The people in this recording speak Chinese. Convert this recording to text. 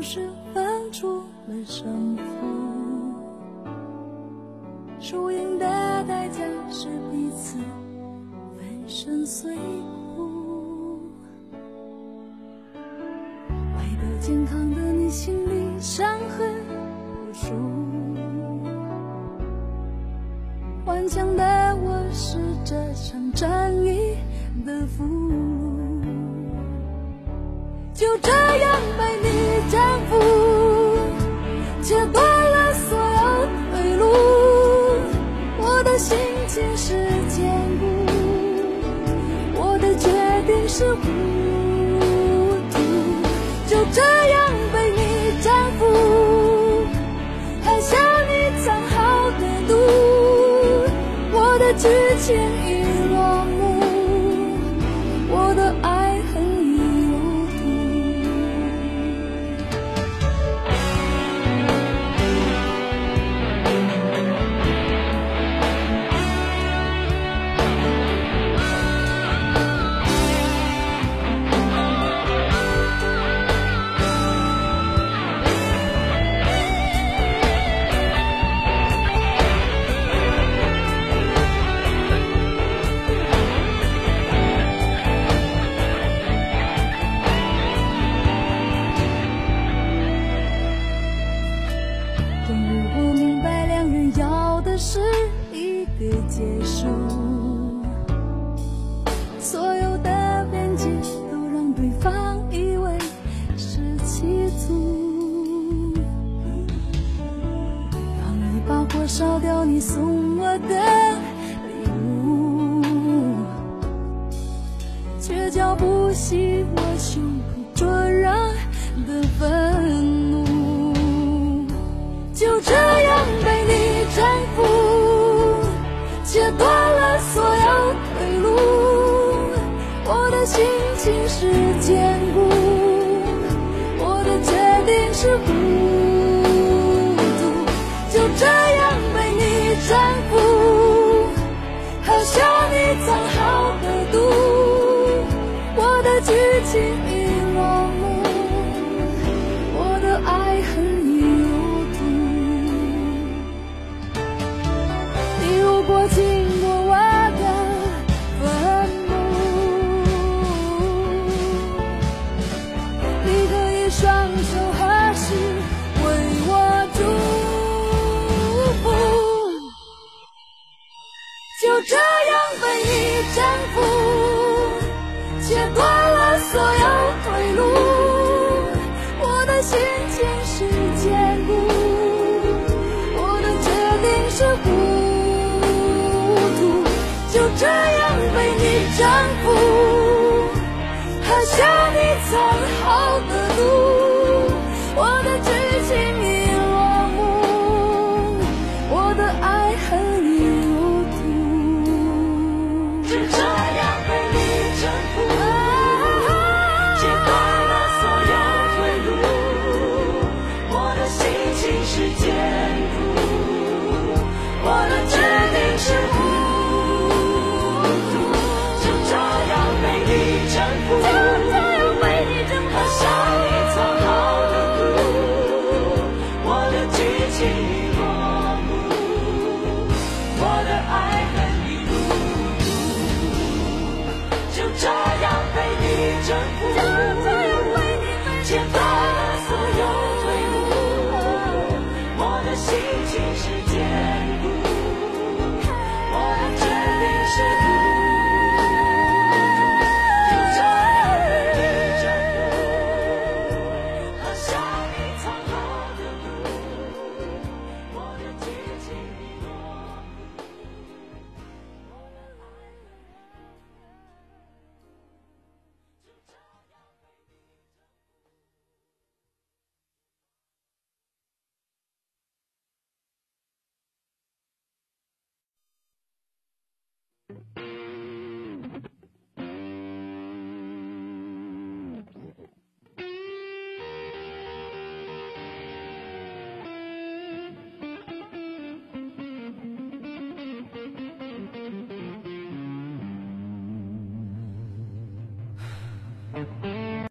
方式分出了胜负，输赢的代价是彼此粉身碎骨。爱的健康的你心里伤痕无数，顽强的我是这场战役的俘虏，就这样被你。这样被你征服，喝下你藏好的毒。我的剧情已结束，所有的辩解都让对方以为是企图。当你把火烧掉你送我的礼物，却叫不醒我。所有退路，我的心情是坚固，我的决定是孤独，就这样被你征服，喝下你藏好的毒，我的剧情。心情是坚固我的决定是糊涂就这样被你征服喝下你藏